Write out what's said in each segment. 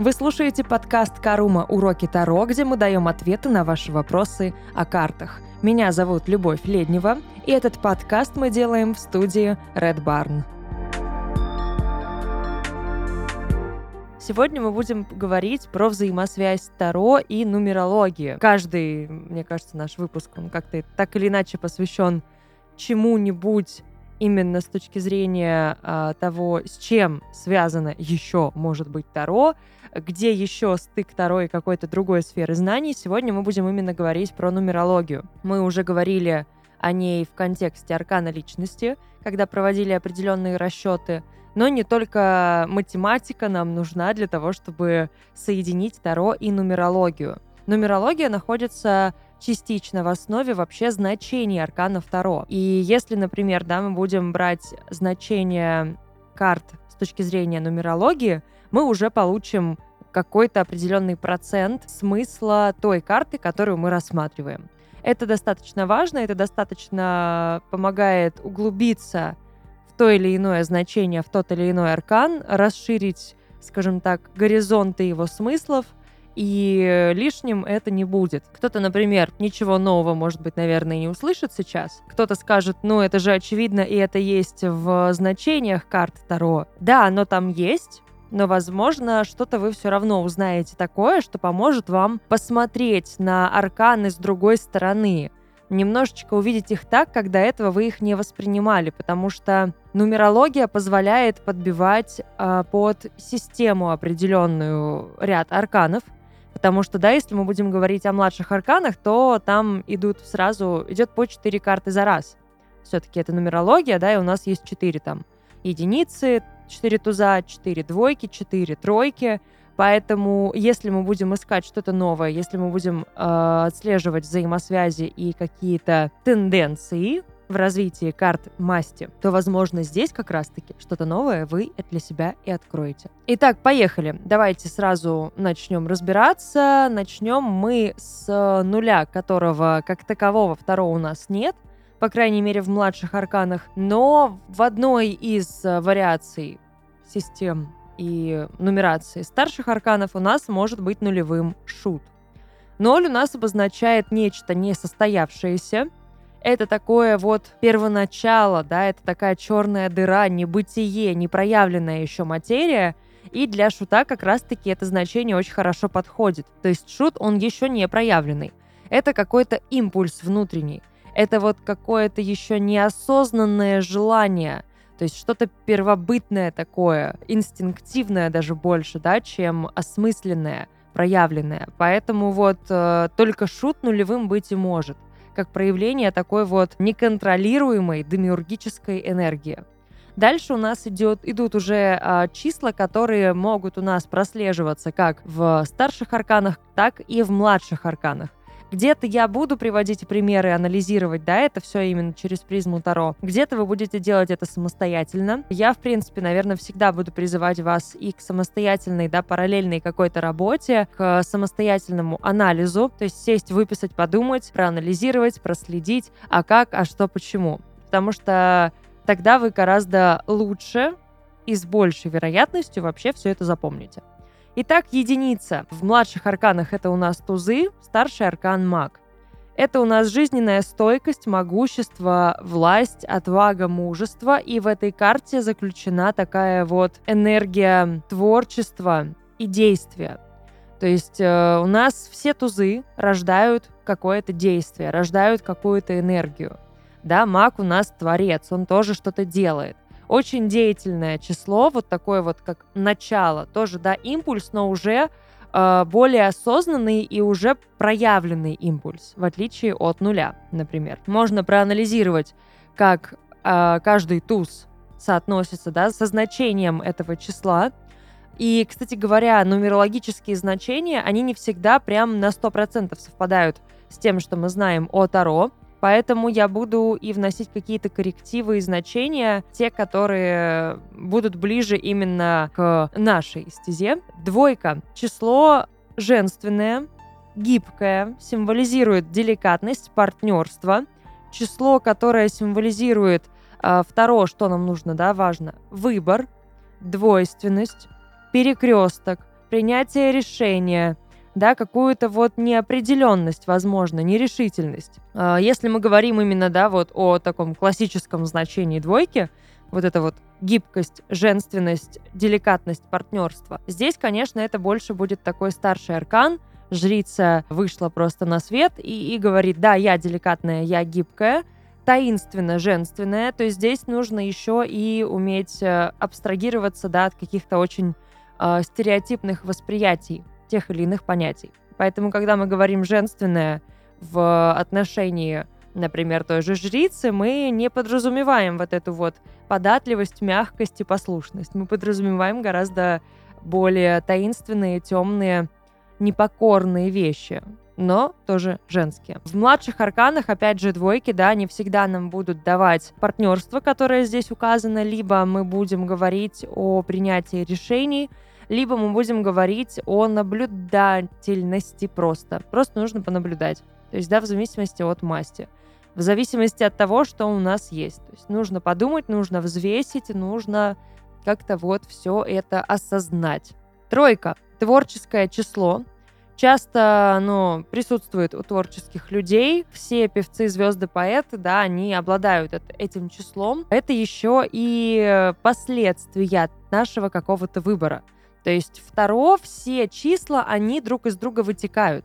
Вы слушаете подкаст «Карума. Уроки Таро», где мы даем ответы на ваши вопросы о картах. Меня зовут Любовь Леднева, и этот подкаст мы делаем в студии Red Barn. Сегодня мы будем говорить про взаимосвязь Таро и нумерологии. Каждый, мне кажется, наш выпуск, он как-то так или иначе посвящен чему-нибудь именно с точки зрения а, того, с чем связано еще может быть Таро, где еще стык Таро и какой-то другой сферы знаний, сегодня мы будем именно говорить про нумерологию. Мы уже говорили о ней в контексте аркана личности, когда проводили определенные расчеты, но не только математика нам нужна для того, чтобы соединить Таро и нумерологию. Нумерология находится частично в основе вообще значений арканов Таро. И если, например, да, мы будем брать значение карт с точки зрения нумерологии, мы уже получим какой-то определенный процент смысла той карты, которую мы рассматриваем. Это достаточно важно, это достаточно помогает углубиться в то или иное значение, в тот или иной аркан, расширить, скажем так, горизонты его смыслов, и лишним это не будет. Кто-то, например, ничего нового, может быть, наверное, не услышит сейчас. Кто-то скажет, ну, это же очевидно, и это есть в значениях карт Таро. Да, оно там есть, но, возможно, что-то вы все равно узнаете такое, что поможет вам посмотреть на арканы с другой стороны, немножечко увидеть их так, как до этого вы их не воспринимали, потому что нумерология позволяет подбивать э, под систему определенную ряд арканов, потому что, да, если мы будем говорить о младших арканах, то там идут сразу, идет по 4 карты за раз. Все-таки это нумерология, да, и у нас есть 4 там единицы, 4 туза, 4 двойки, 4 тройки. Поэтому, если мы будем искать что-то новое, если мы будем э, отслеживать взаимосвязи и какие-то тенденции в развитии карт масти, то, возможно, здесь как раз-таки что-то новое вы для себя и откроете. Итак, поехали. Давайте сразу начнем разбираться. Начнем мы с нуля, которого как такового второго у нас нет по крайней мере в младших арканах, но в одной из э, вариаций систем и нумерации старших арканов у нас может быть нулевым шут. Ноль у нас обозначает нечто несостоявшееся. Это такое вот первоначало, да, это такая черная дыра, небытие, непроявленная еще материя. И для шута как раз-таки это значение очень хорошо подходит. То есть шут, он еще не проявленный. Это какой-то импульс внутренний это вот какое-то еще неосознанное желание, то есть что-то первобытное такое, инстинктивное даже больше, да, чем осмысленное, проявленное. Поэтому вот э, только шут нулевым быть и может, как проявление такой вот неконтролируемой демиургической энергии. Дальше у нас идет, идут уже а, числа, которые могут у нас прослеживаться как в старших арканах, так и в младших арканах. Где-то я буду приводить примеры, анализировать, да, это все именно через призму Таро. Где-то вы будете делать это самостоятельно. Я, в принципе, наверное, всегда буду призывать вас и к самостоятельной, да, параллельной какой-то работе, к самостоятельному анализу, то есть сесть, выписать, подумать, проанализировать, проследить, а как, а что, почему. Потому что тогда вы гораздо лучше и с большей вероятностью вообще все это запомните. Итак, единица. В младших арканах это у нас тузы, старший аркан маг. Это у нас жизненная стойкость, могущество, власть, отвага, мужество. И в этой карте заключена такая вот энергия творчества и действия. То есть э, у нас все тузы рождают какое-то действие, рождают какую-то энергию. Да, маг у нас творец, он тоже что-то делает очень деятельное число, вот такое вот как начало, тоже, да, импульс, но уже э, более осознанный и уже проявленный импульс, в отличие от нуля, например. Можно проанализировать, как э, каждый туз соотносится, да, со значением этого числа, и, кстати говоря, нумерологические значения, они не всегда прям на 100% совпадают с тем, что мы знаем о Таро. Поэтому я буду и вносить какие-то коррективы и значения, те, которые будут ближе именно к нашей стезе. Двойка. Число женственное, гибкое, символизирует деликатность, партнерство. Число, которое символизирует э, второе, что нам нужно, да, важно, выбор, двойственность, перекресток, принятие решения, да, какую-то вот неопределенность, возможно, нерешительность. А, если мы говорим именно, да, вот о таком классическом значении двойки, вот это вот гибкость, женственность, деликатность, партнерство. Здесь, конечно, это больше будет такой старший аркан. Жрица вышла просто на свет и, и говорит, да, я деликатная, я гибкая, таинственно женственная, то есть здесь нужно еще и уметь э, абстрагироваться да, от каких-то очень э, стереотипных восприятий тех или иных понятий. Поэтому, когда мы говорим женственное в отношении, например, той же жрицы, мы не подразумеваем вот эту вот податливость, мягкость и послушность. Мы подразумеваем гораздо более таинственные, темные, непокорные вещи но тоже женские. В младших арканах, опять же, двойки, да, не всегда нам будут давать партнерство, которое здесь указано, либо мы будем говорить о принятии решений, либо мы будем говорить о наблюдательности просто. Просто нужно понаблюдать. То есть, да, в зависимости от масти. В зависимости от того, что у нас есть. То есть нужно подумать, нужно взвесить, нужно как-то вот все это осознать. Тройка. Творческое число часто оно присутствует у творческих людей. Все певцы, звезды, поэты, да, они обладают этим числом. Это еще и последствия нашего какого-то выбора. То есть второ, все числа, они друг из друга вытекают.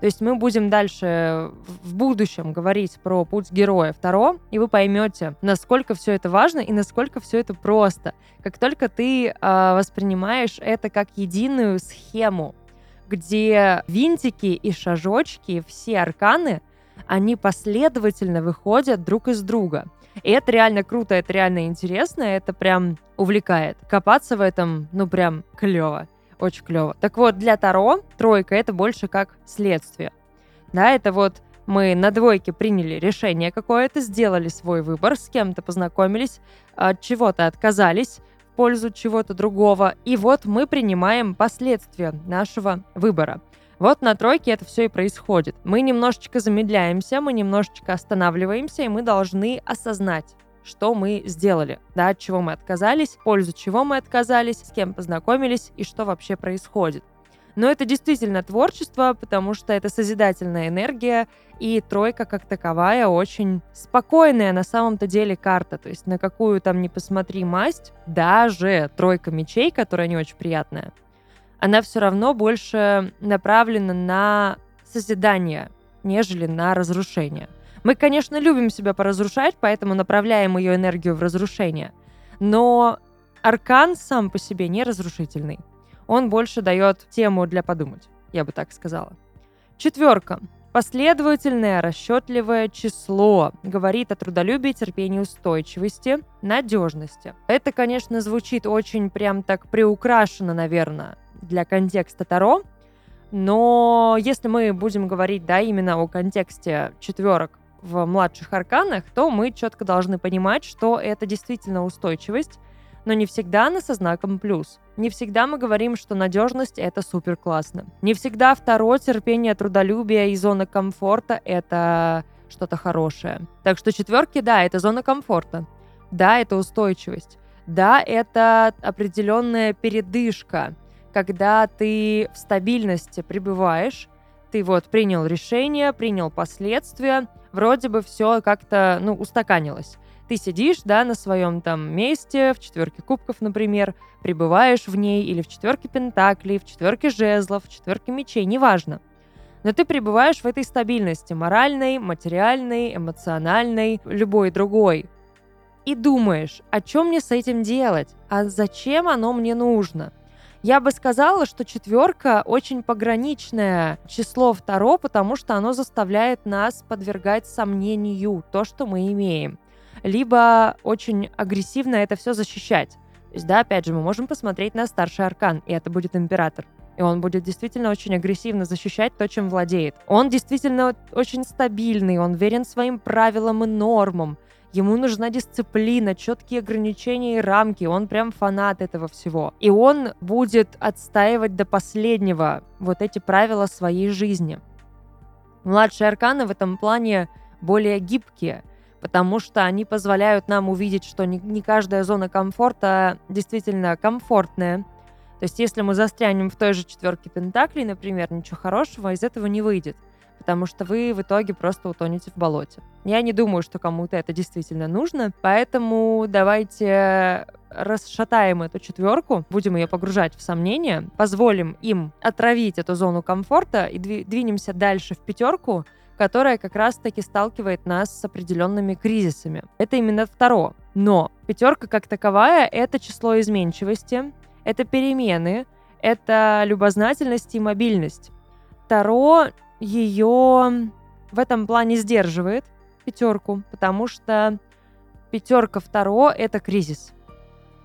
То есть мы будем дальше в будущем говорить про путь героя второ, и вы поймете, насколько все это важно и насколько все это просто. Как только ты э, воспринимаешь это как единую схему, где винтики и шажочки, все арканы, они последовательно выходят друг из друга. И это реально круто, это реально интересно, это прям увлекает. Копаться в этом, ну прям клево, очень клево. Так вот, для Таро тройка это больше как следствие. Да, это вот мы на двойке приняли решение какое-то, сделали свой выбор, с кем-то познакомились, от чего-то отказались, пользу чего-то другого. И вот мы принимаем последствия нашего выбора. Вот на тройке это все и происходит. Мы немножечко замедляемся, мы немножечко останавливаемся, и мы должны осознать, что мы сделали, да, от чего мы отказались, пользу чего мы отказались, с кем познакомились и что вообще происходит. Но это действительно творчество, потому что это созидательная энергия, и тройка как таковая очень спокойная на самом-то деле карта. То есть на какую там не посмотри масть, даже тройка мечей, которая не очень приятная, она все равно больше направлена на созидание, нежели на разрушение. Мы, конечно, любим себя поразрушать, поэтому направляем ее энергию в разрушение. Но аркан сам по себе не разрушительный он больше дает тему для подумать, я бы так сказала. Четверка. Последовательное расчетливое число говорит о трудолюбии, терпении, устойчивости, надежности. Это, конечно, звучит очень прям так приукрашено, наверное, для контекста Таро, но если мы будем говорить, да, именно о контексте четверок в младших арканах, то мы четко должны понимать, что это действительно устойчивость, но не всегда она со знаком плюс. Не всегда мы говорим, что надежность — это супер классно. Не всегда второе терпение, трудолюбие и зона комфорта — это что-то хорошее. Так что четверки, да, это зона комфорта. Да, это устойчивость. Да, это определенная передышка, когда ты в стабильности пребываешь, ты вот принял решение, принял последствия, вроде бы все как-то, ну, устаканилось. Ты сидишь, да, на своем там месте, в четверке кубков, например, пребываешь в ней, или в четверке пентаклей, в четверке жезлов, в четверке мечей, неважно. Но ты пребываешь в этой стабильности, моральной, материальной, эмоциональной, любой другой. И думаешь, о чем мне с этим делать? А зачем оно мне нужно? Я бы сказала, что четверка очень пограничное число второ, потому что оно заставляет нас подвергать сомнению то, что мы имеем либо очень агрессивно это все защищать. То есть, да, опять же, мы можем посмотреть на старший аркан, и это будет император. И он будет действительно очень агрессивно защищать то, чем владеет. Он действительно очень стабильный, он верен своим правилам и нормам. Ему нужна дисциплина, четкие ограничения и рамки. Он прям фанат этого всего. И он будет отстаивать до последнего вот эти правила своей жизни. Младшие арканы в этом плане более гибкие – потому что они позволяют нам увидеть, что не, каждая зона комфорта действительно комфортная. То есть если мы застрянем в той же четверке пентаклей, например, ничего хорошего из этого не выйдет потому что вы в итоге просто утонете в болоте. Я не думаю, что кому-то это действительно нужно, поэтому давайте расшатаем эту четверку, будем ее погружать в сомнения, позволим им отравить эту зону комфорта и двинемся дальше в пятерку, которая как раз-таки сталкивает нас с определенными кризисами. Это именно второе. Но пятерка как таковая — это число изменчивости, это перемены, это любознательность и мобильность. Таро ее в этом плане сдерживает, пятерку, потому что пятерка второго — это кризис.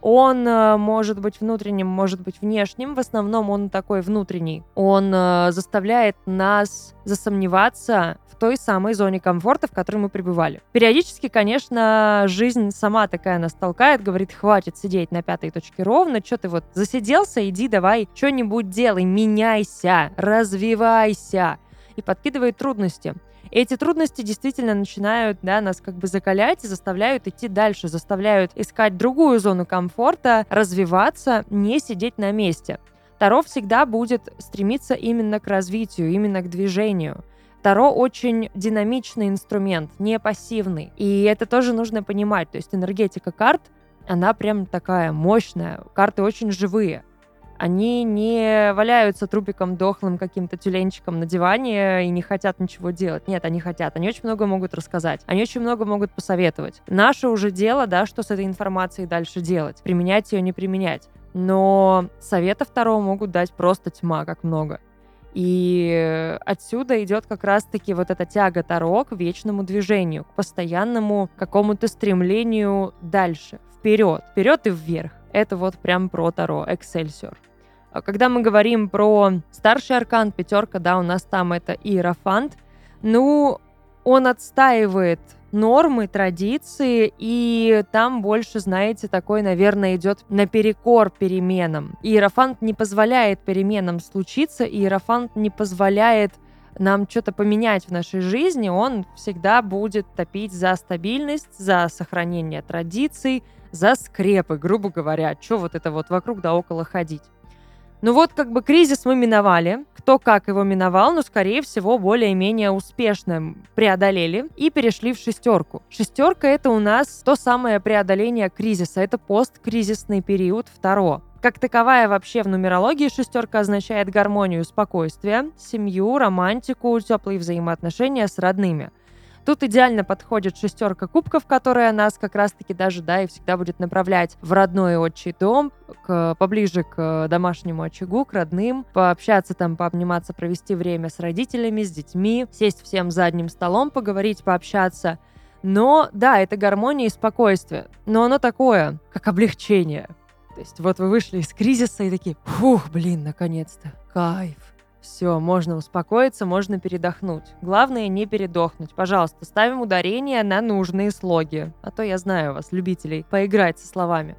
Он э, может быть внутренним, может быть внешним. В основном он такой внутренний. Он э, заставляет нас засомневаться в той самой зоне комфорта, в которой мы пребывали. Периодически, конечно, жизнь сама такая нас толкает, говорит, хватит сидеть на пятой точке ровно, что ты вот засиделся, иди давай что-нибудь делай, меняйся, развивайся и подкидывает трудности. И эти трудности действительно начинают да, нас как бы закалять и заставляют идти дальше, заставляют искать другую зону комфорта, развиваться, не сидеть на месте. Таро всегда будет стремиться именно к развитию, именно к движению. Таро очень динамичный инструмент, не пассивный. И это тоже нужно понимать. То есть энергетика карт, она прям такая мощная. Карты очень живые они не валяются трупиком дохлым каким-то тюленчиком на диване и не хотят ничего делать. Нет, они хотят. Они очень много могут рассказать. Они очень много могут посоветовать. Наше уже дело, да, что с этой информацией дальше делать. Применять ее, не применять. Но совета второго могут дать просто тьма, как много. И отсюда идет как раз-таки вот эта тяга Таро к вечному движению, к постоянному какому-то стремлению дальше, вперед, вперед и вверх. Это вот прям про Таро, Эксельсиор. А когда мы говорим про старший аркан, пятерка, да, у нас там это Иерофант, ну, он отстаивает нормы, традиции, и там больше, знаете, такой, наверное, идет наперекор переменам. Иерофант не позволяет переменам случиться, Иерофант не позволяет нам что-то поменять в нашей жизни, он всегда будет топить за стабильность, за сохранение традиций, за скрепы, грубо говоря, что вот это вот вокруг да около ходить. Ну вот как бы кризис мы миновали, кто как его миновал, но скорее всего более-менее успешно преодолели и перешли в шестерку. Шестерка это у нас то самое преодоление кризиса, это посткризисный период второго. Как таковая вообще в нумерологии шестерка означает гармонию, спокойствие, семью, романтику, теплые взаимоотношения с родными – Тут идеально подходит шестерка кубков, которая нас как раз-таки даже, да, и всегда будет направлять в родной отчий дом, к, поближе к домашнему очагу, к родным, пообщаться там, пообниматься, провести время с родителями, с детьми, сесть всем за одним столом, поговорить, пообщаться. Но, да, это гармония и спокойствие. Но оно такое, как облегчение. То есть вот вы вышли из кризиса и такие, фух, блин, наконец-то, кайф. Все, можно успокоиться, можно передохнуть. Главное не передохнуть. Пожалуйста, ставим ударение на нужные слоги. А то я знаю вас, любителей, поиграть со словами.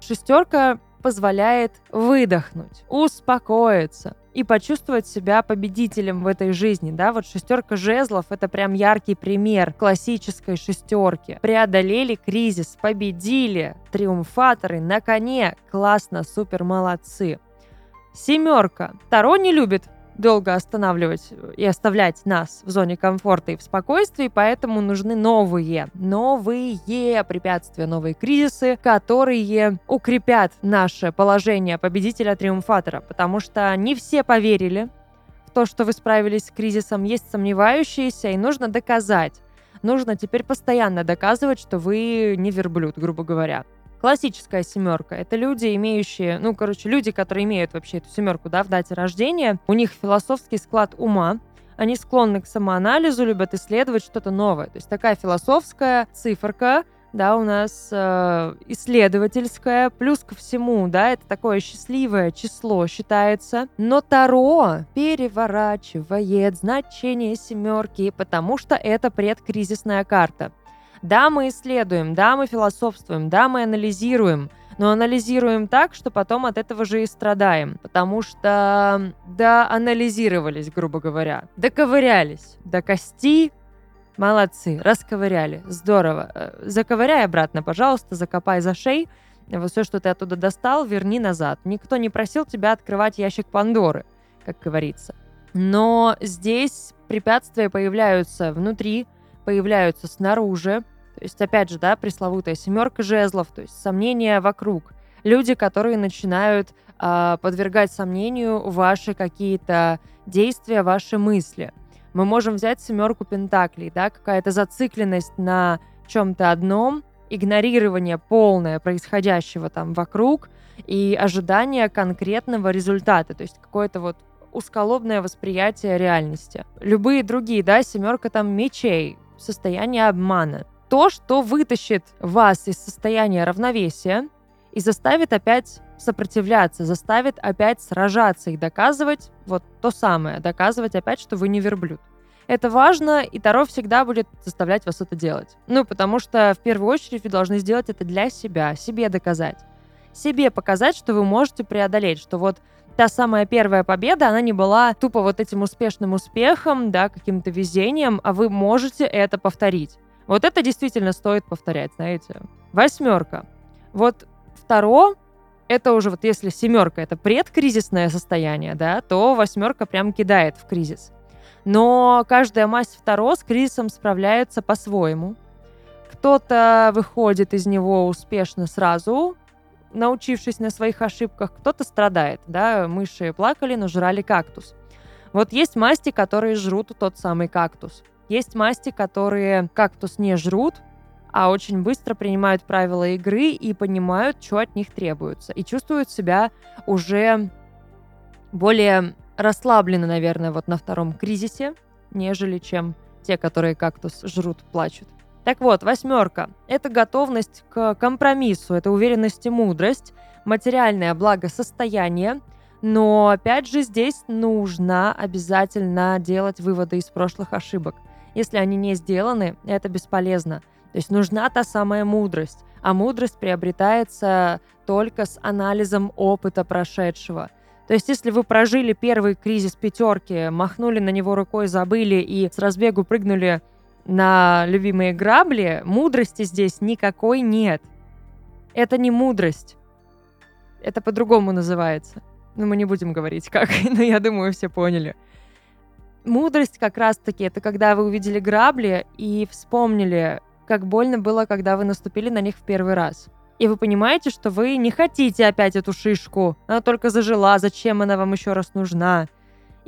Шестерка позволяет выдохнуть, успокоиться и почувствовать себя победителем в этой жизни, да, вот шестерка жезлов — это прям яркий пример классической шестерки. Преодолели кризис, победили, триумфаторы на коне, классно, супер, молодцы. Семерка. Таро не любит долго останавливать и оставлять нас в зоне комфорта и в спокойствии, поэтому нужны новые, новые препятствия, новые кризисы, которые укрепят наше положение победителя-триумфатора, потому что не все поверили в то, что вы справились с кризисом, есть сомневающиеся, и нужно доказать, нужно теперь постоянно доказывать, что вы не верблюд, грубо говоря. Классическая семерка — это люди, имеющие, ну, короче, люди, которые имеют вообще эту семерку, да, в дате рождения. У них философский склад ума, они склонны к самоанализу, любят исследовать что-то новое. То есть такая философская циферка, да, у нас э, исследовательская, плюс ко всему, да, это такое счастливое число считается. Но Таро переворачивает значение семерки, потому что это предкризисная карта. Да, мы исследуем, да, мы философствуем, да, мы анализируем, но анализируем так, что потом от этого же и страдаем. Потому что, да, анализировались, грубо говоря, доковырялись до кости, молодцы, расковыряли, здорово. Э, заковыряй обратно, пожалуйста, закопай за шею, все, что ты оттуда достал, верни назад. Никто не просил тебя открывать ящик Пандоры, как говорится. Но здесь препятствия появляются внутри, появляются снаружи. То есть, опять же, да, пресловутая семерка жезлов, то есть сомнения вокруг. Люди, которые начинают э, подвергать сомнению ваши какие-то действия, ваши мысли. Мы можем взять семерку пентаклей, да, какая-то зацикленность на чем-то одном, игнорирование полное происходящего там вокруг и ожидание конкретного результата, то есть какое-то вот узколобное восприятие реальности. Любые другие, да, семерка там мечей, состояние обмана. То, что вытащит вас из состояния равновесия и заставит опять сопротивляться, заставит опять сражаться и доказывать вот то самое, доказывать опять, что вы не верблюд. Это важно, и Таро всегда будет заставлять вас это делать. Ну, потому что в первую очередь вы должны сделать это для себя, себе доказать. Себе показать, что вы можете преодолеть, что вот та самая первая победа, она не была тупо вот этим успешным успехом, да, каким-то везением, а вы можете это повторить. Вот это действительно стоит повторять, знаете. Восьмерка. Вот второ это уже вот если семерка это предкризисное состояние, да, то восьмерка прям кидает в кризис. Но каждая масть второ с кризисом справляется по-своему. Кто-то выходит из него успешно сразу, научившись на своих ошибках, кто-то страдает, да, мыши плакали, но жрали кактус. Вот есть масти, которые жрут тот самый кактус. Есть масти, которые кактус не жрут, а очень быстро принимают правила игры и понимают, что от них требуется. И чувствуют себя уже более расслабленно, наверное, вот на втором кризисе, нежели чем те, которые кактус жрут, плачут. Так вот, восьмерка – это готовность к компромиссу, это уверенность и мудрость, материальное благосостояние, но опять же здесь нужно обязательно делать выводы из прошлых ошибок. Если они не сделаны, это бесполезно – то есть нужна та самая мудрость, а мудрость приобретается только с анализом опыта прошедшего. То есть, если вы прожили первый кризис пятерки, махнули на него рукой, забыли и с разбегу прыгнули на любимые грабли, мудрости здесь никакой нет. Это не мудрость. Это по-другому называется. Но мы не будем говорить как, но я думаю, все поняли. Мудрость как раз-таки это когда вы увидели грабли и вспомнили, как больно было, когда вы наступили на них в первый раз. И вы понимаете, что вы не хотите опять эту шишку. Она только зажила, зачем она вам еще раз нужна?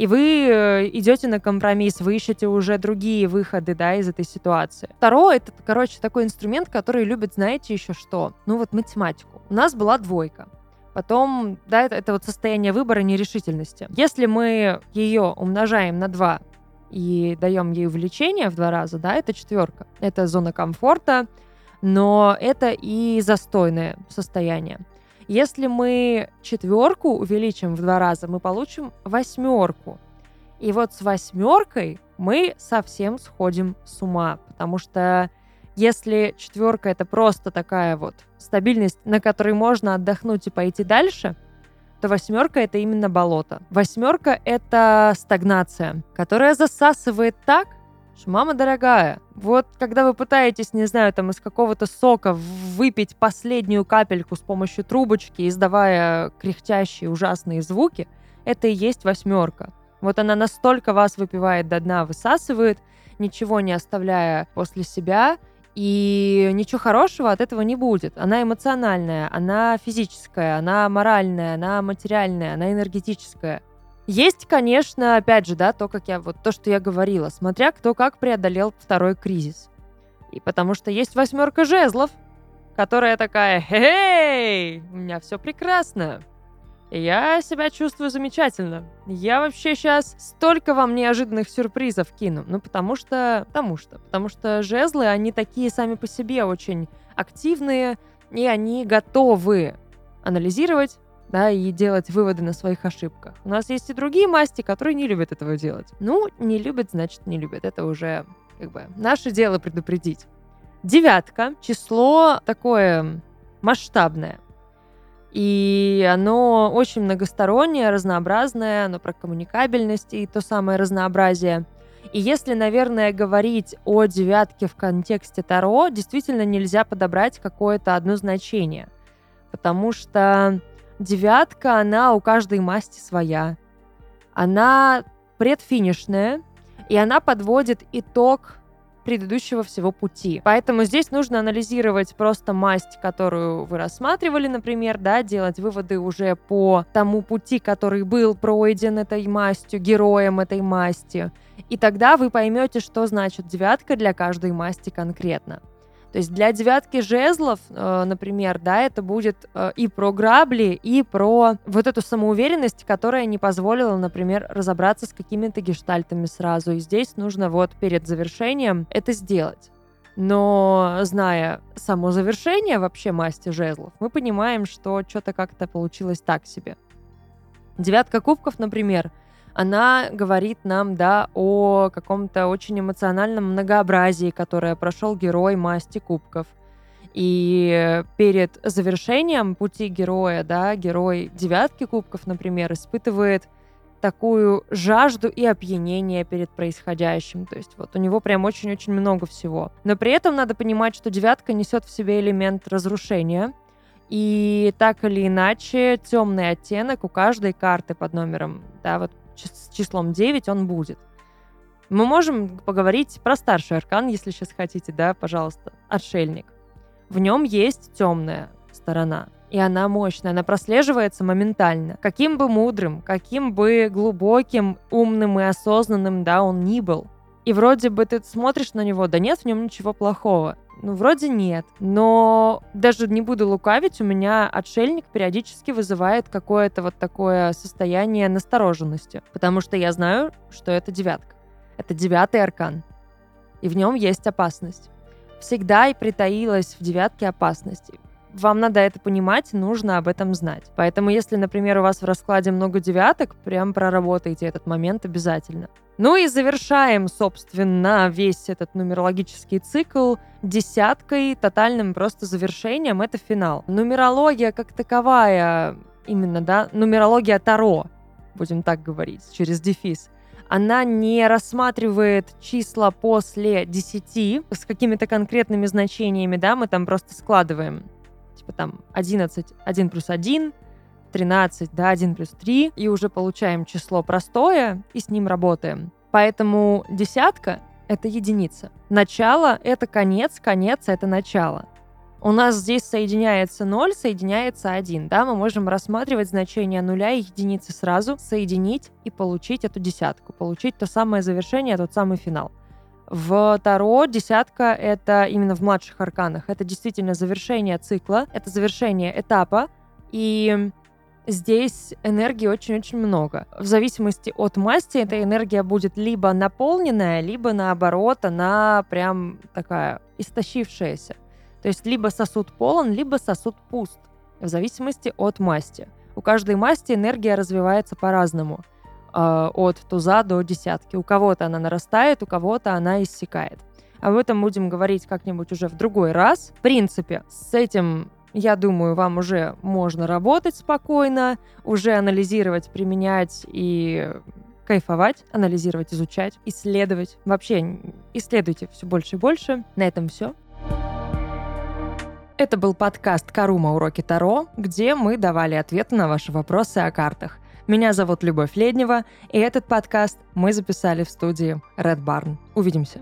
И вы э, идете на компромисс, вы ищете уже другие выходы, да, из этой ситуации. Второе, это, короче, такой инструмент, который любит, знаете, еще что? Ну вот математику. У нас была двойка. Потом, да, это, это вот состояние выбора нерешительности. Если мы ее умножаем на 2 и даем ей увеличение в два раза, да, это четверка. Это зона комфорта, но это и застойное состояние. Если мы четверку увеличим в два раза, мы получим восьмерку. И вот с восьмеркой мы совсем сходим с ума, потому что если четверка это просто такая вот стабильность, на которой можно отдохнуть и пойти дальше – то восьмерка это именно болото. Восьмерка это стагнация, которая засасывает так, что, мама дорогая, вот когда вы пытаетесь, не знаю, там из какого-то сока выпить последнюю капельку с помощью трубочки, издавая кряхтящие ужасные звуки, это и есть восьмерка. Вот она настолько вас выпивает до дна, высасывает, ничего не оставляя после себя, и ничего хорошего от этого не будет. Она эмоциональная, она физическая, она моральная, она материальная, она энергетическая. Есть, конечно, опять же, да, то, как я, вот то, что я говорила, смотря кто как преодолел второй кризис. И потому что есть восьмерка жезлов, которая такая, «Эй, у меня все прекрасно, я себя чувствую замечательно. Я вообще сейчас столько вам неожиданных сюрпризов кину. Ну, потому что... Потому что. Потому что жезлы, они такие сами по себе очень активные, и они готовы анализировать, да, и делать выводы на своих ошибках. У нас есть и другие масти, которые не любят этого делать. Ну, не любят, значит, не любят. Это уже, как бы, наше дело предупредить. Девятка. Число такое масштабное. И оно очень многостороннее, разнообразное, оно про коммуникабельность и то самое разнообразие. И если, наверное, говорить о девятке в контексте Таро, действительно нельзя подобрать какое-то одно значение. потому что девятка, она у каждой масти своя. Она предфинишная, и она подводит итог предыдущего всего пути. Поэтому здесь нужно анализировать просто масть, которую вы рассматривали, например, да, делать выводы уже по тому пути, который был пройден этой мастью, героем этой масти. И тогда вы поймете, что значит девятка для каждой масти конкретно. То есть для девятки жезлов, э, например, да, это будет э, и про грабли, и про вот эту самоуверенность, которая не позволила, например, разобраться с какими-то гештальтами сразу. И здесь нужно вот перед завершением это сделать. Но зная само завершение вообще масти жезлов, мы понимаем, что что-то как-то получилось так себе. Девятка кубков, например, она говорит нам, да, о каком-то очень эмоциональном многообразии, которое прошел герой масти кубков. И перед завершением пути героя, да, герой девятки кубков, например, испытывает такую жажду и опьянение перед происходящим. То есть вот у него прям очень-очень много всего. Но при этом надо понимать, что девятка несет в себе элемент разрушения. И так или иначе, темный оттенок у каждой карты под номером, да, вот с числом 9 он будет. Мы можем поговорить про старший аркан, если сейчас хотите, да, пожалуйста. Отшельник. В нем есть темная сторона, и она мощная, она прослеживается моментально. Каким бы мудрым, каким бы глубоким, умным и осознанным, да, он ни был. И вроде бы ты смотришь на него, да нет в нем ничего плохого. Ну, вроде нет. Но даже не буду лукавить, у меня отшельник периодически вызывает какое-то вот такое состояние настороженности. Потому что я знаю, что это девятка. Это девятый аркан. И в нем есть опасность. Всегда и притаилась в девятке опасность вам надо это понимать, нужно об этом знать. Поэтому, если, например, у вас в раскладе много девяток, прям проработайте этот момент обязательно. Ну и завершаем, собственно, весь этот нумерологический цикл десяткой, тотальным просто завершением. Это финал. Нумерология как таковая, именно, да, нумерология Таро, будем так говорить, через дефис, она не рассматривает числа после 10 с какими-то конкретными значениями, да, мы там просто складываем типа там 11, 1 плюс 1, 13, да, 1 плюс 3, и уже получаем число простое, и с ним работаем. Поэтому десятка — это единица. Начало — это конец, конец — это начало. У нас здесь соединяется 0, соединяется 1, да, мы можем рассматривать значение нуля и единицы сразу, соединить и получить эту десятку, получить то самое завершение, тот самый финал. В Таро десятка — это именно в младших арканах. Это действительно завершение цикла, это завершение этапа. И здесь энергии очень-очень много. В зависимости от масти эта энергия будет либо наполненная, либо наоборот, она прям такая истощившаяся. То есть либо сосуд полон, либо сосуд пуст. В зависимости от масти. У каждой масти энергия развивается по-разному. А, от туза до десятки. У кого-то она нарастает, у кого-то она иссякает. Об этом будем говорить как-нибудь уже в другой раз. В принципе, с этим я думаю, вам уже можно работать спокойно, уже анализировать, применять и кайфовать, анализировать, изучать, исследовать. Вообще, исследуйте все больше и больше. На этом все. Это был подкаст «Карума. Уроки Таро», где мы давали ответы на ваши вопросы о картах – меня зовут Любовь Леднева, и этот подкаст мы записали в студии Red Barn. Увидимся.